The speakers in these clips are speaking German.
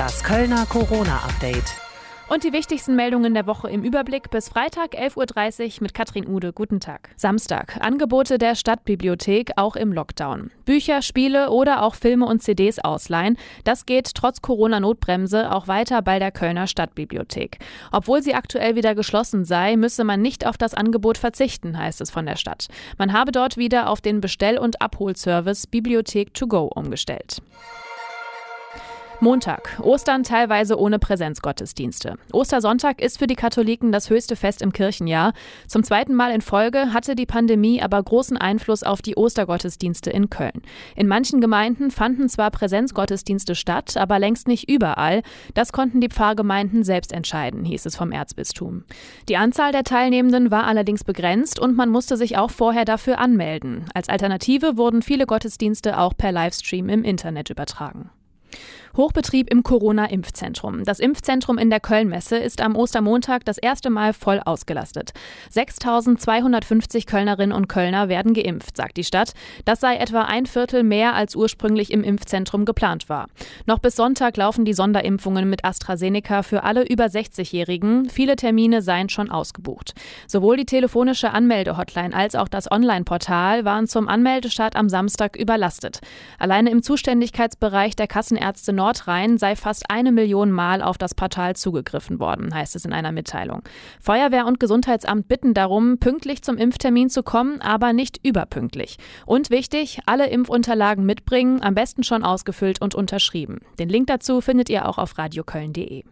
Das Kölner Corona-Update. Und die wichtigsten Meldungen der Woche im Überblick bis Freitag 11.30 Uhr mit Katrin Ude. Guten Tag. Samstag. Angebote der Stadtbibliothek auch im Lockdown. Bücher, Spiele oder auch Filme und CDs ausleihen. Das geht trotz Corona-Notbremse auch weiter bei der Kölner Stadtbibliothek. Obwohl sie aktuell wieder geschlossen sei, müsse man nicht auf das Angebot verzichten, heißt es von der Stadt. Man habe dort wieder auf den Bestell- und Abholservice Bibliothek to go umgestellt. Montag. Ostern teilweise ohne Präsenzgottesdienste. Ostersonntag ist für die Katholiken das höchste Fest im Kirchenjahr. Zum zweiten Mal in Folge hatte die Pandemie aber großen Einfluss auf die Ostergottesdienste in Köln. In manchen Gemeinden fanden zwar Präsenzgottesdienste statt, aber längst nicht überall. Das konnten die Pfarrgemeinden selbst entscheiden, hieß es vom Erzbistum. Die Anzahl der Teilnehmenden war allerdings begrenzt und man musste sich auch vorher dafür anmelden. Als Alternative wurden viele Gottesdienste auch per Livestream im Internet übertragen. Hochbetrieb im Corona-Impfzentrum. Das Impfzentrum in der Kölnmesse ist am Ostermontag das erste Mal voll ausgelastet. 6.250 Kölnerinnen und Kölner werden geimpft, sagt die Stadt. Das sei etwa ein Viertel mehr als ursprünglich im Impfzentrum geplant war. Noch bis Sonntag laufen die Sonderimpfungen mit AstraZeneca für alle über 60-Jährigen. Viele Termine seien schon ausgebucht. Sowohl die telefonische Anmeldehotline als auch das Online-Portal waren zum Anmeldestart am Samstag überlastet. Alleine im Zuständigkeitsbereich der Kassenärzte Nordrhein sei fast eine Million Mal auf das Portal zugegriffen worden, heißt es in einer Mitteilung. Feuerwehr und Gesundheitsamt bitten darum, pünktlich zum Impftermin zu kommen, aber nicht überpünktlich. Und wichtig, alle Impfunterlagen mitbringen, am besten schon ausgefüllt und unterschrieben. Den Link dazu findet ihr auch auf radioköln.de.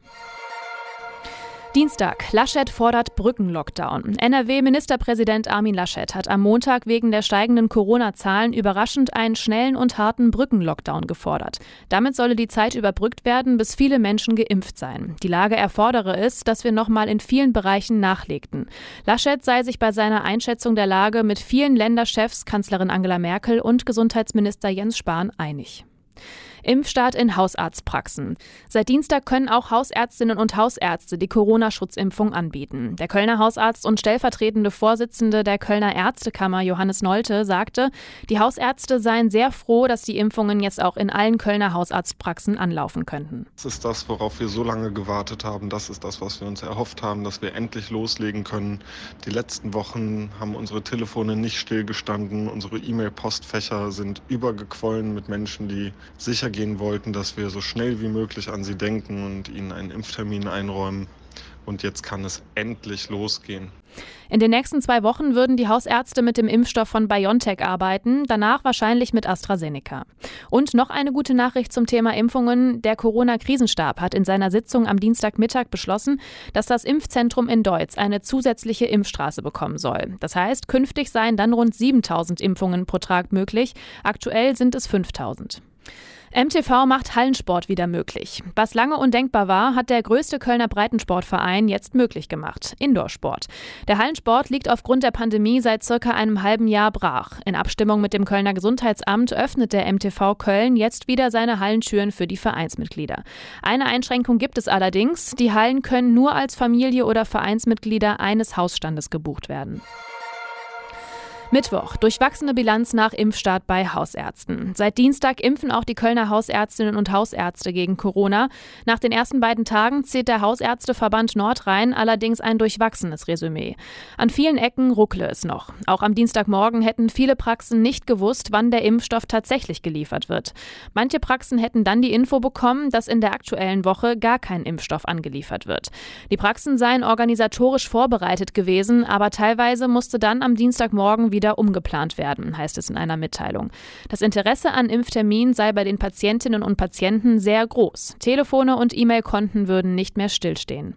Dienstag. Laschet fordert Brückenlockdown. NRW-Ministerpräsident Armin Laschet hat am Montag wegen der steigenden Corona-Zahlen überraschend einen schnellen und harten Brückenlockdown gefordert. Damit solle die Zeit überbrückt werden, bis viele Menschen geimpft seien. Die Lage erfordere es, dass wir nochmal in vielen Bereichen nachlegten. Laschet sei sich bei seiner Einschätzung der Lage mit vielen Länderchefs, Kanzlerin Angela Merkel und Gesundheitsminister Jens Spahn einig. Impfstart in Hausarztpraxen. Seit Dienstag können auch Hausärztinnen und Hausärzte die Corona-Schutzimpfung anbieten. Der Kölner Hausarzt und stellvertretende Vorsitzende der Kölner Ärztekammer Johannes Nolte sagte, die Hausärzte seien sehr froh, dass die Impfungen jetzt auch in allen Kölner Hausarztpraxen anlaufen könnten. Das ist das, worauf wir so lange gewartet haben. Das ist das, was wir uns erhofft haben, dass wir endlich loslegen können. Die letzten Wochen haben unsere Telefone nicht stillgestanden. Unsere E-Mail-Postfächer sind übergequollen mit Menschen, die sicher sicher gehen wollten, dass wir so schnell wie möglich an sie denken und ihnen einen Impftermin einräumen. Und jetzt kann es endlich losgehen. In den nächsten zwei Wochen würden die Hausärzte mit dem Impfstoff von BioNTech arbeiten, danach wahrscheinlich mit AstraZeneca. Und noch eine gute Nachricht zum Thema Impfungen. Der Corona-Krisenstab hat in seiner Sitzung am Dienstagmittag beschlossen, dass das Impfzentrum in Deutz eine zusätzliche Impfstraße bekommen soll. Das heißt, künftig seien dann rund 7000 Impfungen pro Tag möglich. Aktuell sind es 5000. MTV macht Hallensport wieder möglich. Was lange undenkbar war, hat der größte Kölner Breitensportverein jetzt möglich gemacht. Indoorsport. Der Hallensport liegt aufgrund der Pandemie seit circa einem halben Jahr brach. In Abstimmung mit dem Kölner Gesundheitsamt öffnet der MTV Köln jetzt wieder seine Hallentüren für die Vereinsmitglieder. Eine Einschränkung gibt es allerdings. Die Hallen können nur als Familie oder Vereinsmitglieder eines Hausstandes gebucht werden. Mittwoch. Durchwachsene Bilanz nach Impfstart bei Hausärzten. Seit Dienstag impfen auch die Kölner Hausärztinnen und Hausärzte gegen Corona. Nach den ersten beiden Tagen zählt der Hausärzteverband Nordrhein allerdings ein durchwachsenes Resümee. An vielen Ecken ruckle es noch. Auch am Dienstagmorgen hätten viele Praxen nicht gewusst, wann der Impfstoff tatsächlich geliefert wird. Manche Praxen hätten dann die Info bekommen, dass in der aktuellen Woche gar kein Impfstoff angeliefert wird. Die Praxen seien organisatorisch vorbereitet gewesen, aber teilweise musste dann am Dienstagmorgen wieder wieder umgeplant werden, heißt es in einer Mitteilung. Das Interesse an Impfterminen sei bei den Patientinnen und Patienten sehr groß. Telefone und E-Mail-Konten würden nicht mehr stillstehen.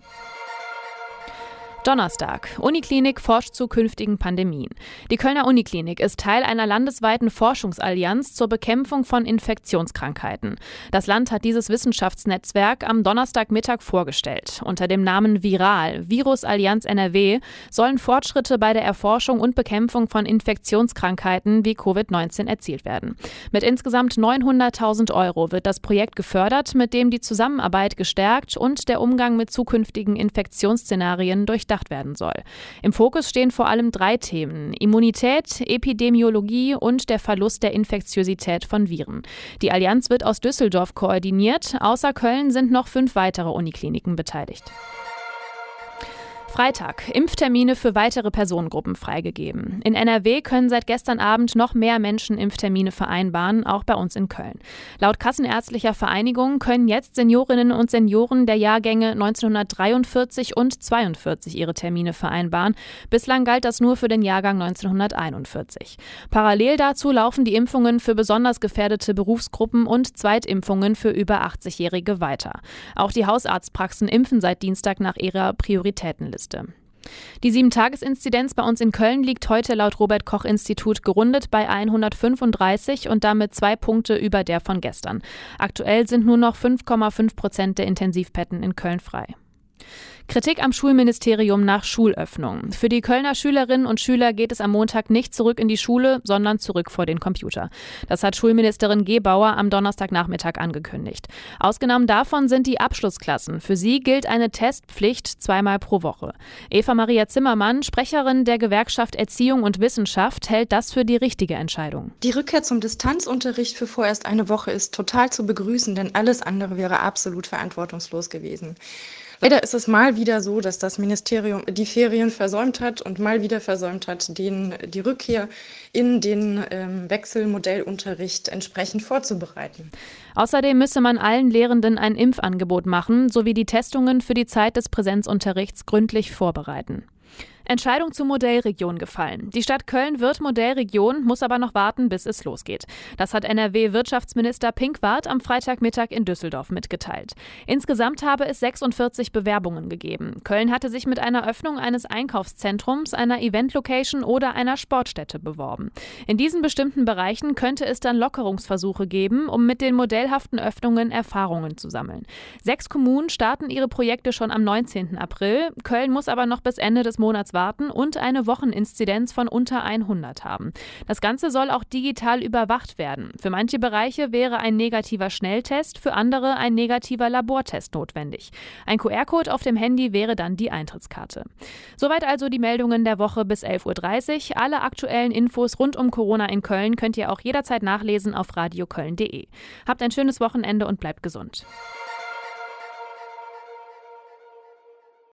Donnerstag. Uniklinik forscht zu künftigen Pandemien. Die Kölner Uniklinik ist Teil einer landesweiten Forschungsallianz zur Bekämpfung von Infektionskrankheiten. Das Land hat dieses Wissenschaftsnetzwerk am Donnerstagmittag vorgestellt. Unter dem Namen Viral, Virusallianz NRW, sollen Fortschritte bei der Erforschung und Bekämpfung von Infektionskrankheiten wie Covid-19 erzielt werden. Mit insgesamt 900.000 Euro wird das Projekt gefördert, mit dem die Zusammenarbeit gestärkt und der Umgang mit zukünftigen Infektionsszenarien durch durchdacht werden soll. Im Fokus stehen vor allem drei Themen. Immunität, Epidemiologie und der Verlust der Infektiosität von Viren. Die Allianz wird aus Düsseldorf koordiniert. Außer Köln sind noch fünf weitere Unikliniken beteiligt. Freitag. Impftermine für weitere Personengruppen freigegeben. In NRW können seit gestern Abend noch mehr Menschen Impftermine vereinbaren, auch bei uns in Köln. Laut Kassenärztlicher Vereinigung können jetzt Seniorinnen und Senioren der Jahrgänge 1943 und 42 ihre Termine vereinbaren. Bislang galt das nur für den Jahrgang 1941. Parallel dazu laufen die Impfungen für besonders gefährdete Berufsgruppen und Zweitimpfungen für über 80-Jährige weiter. Auch die Hausarztpraxen impfen seit Dienstag nach ihrer Prioritätenliste. Liste. Die Sieben-Tages-Inzidenz bei uns in Köln liegt heute laut Robert-Koch-Institut gerundet bei 135 und damit zwei Punkte über der von gestern. Aktuell sind nur noch 5,5 Prozent der Intensivbetten in Köln frei. Kritik am Schulministerium nach Schulöffnung. Für die Kölner Schülerinnen und Schüler geht es am Montag nicht zurück in die Schule, sondern zurück vor den Computer. Das hat Schulministerin Gebauer am Donnerstagnachmittag angekündigt. Ausgenommen davon sind die Abschlussklassen. Für sie gilt eine Testpflicht zweimal pro Woche. Eva Maria Zimmermann, Sprecherin der Gewerkschaft Erziehung und Wissenschaft, hält das für die richtige Entscheidung. Die Rückkehr zum Distanzunterricht für vorerst eine Woche ist total zu begrüßen, denn alles andere wäre absolut verantwortungslos gewesen. Leider ist es mal wieder so, dass das Ministerium die Ferien versäumt hat und mal wieder versäumt hat, den, die Rückkehr in den ähm, Wechselmodellunterricht entsprechend vorzubereiten. Außerdem müsse man allen Lehrenden ein Impfangebot machen sowie die Testungen für die Zeit des Präsenzunterrichts gründlich vorbereiten. Entscheidung zur Modellregion gefallen. Die Stadt Köln wird Modellregion, muss aber noch warten, bis es losgeht. Das hat NRW-Wirtschaftsminister Pinkwart am Freitagmittag in Düsseldorf mitgeteilt. Insgesamt habe es 46 Bewerbungen gegeben. Köln hatte sich mit einer Öffnung eines Einkaufszentrums, einer Eventlocation oder einer Sportstätte beworben. In diesen bestimmten Bereichen könnte es dann Lockerungsversuche geben, um mit den modellhaften Öffnungen Erfahrungen zu sammeln. Sechs Kommunen starten ihre Projekte schon am 19. April. Köln muss aber noch bis Ende des Monats warten und eine Wocheninzidenz von unter 100 haben. Das Ganze soll auch digital überwacht werden. Für manche Bereiche wäre ein negativer Schnelltest, für andere ein negativer Labortest notwendig. Ein QR-Code auf dem Handy wäre dann die Eintrittskarte. Soweit also die Meldungen der Woche bis 11.30 Uhr. Alle aktuellen Infos rund um Corona in Köln könnt ihr auch jederzeit nachlesen auf radioköln.de. Habt ein schönes Wochenende und bleibt gesund.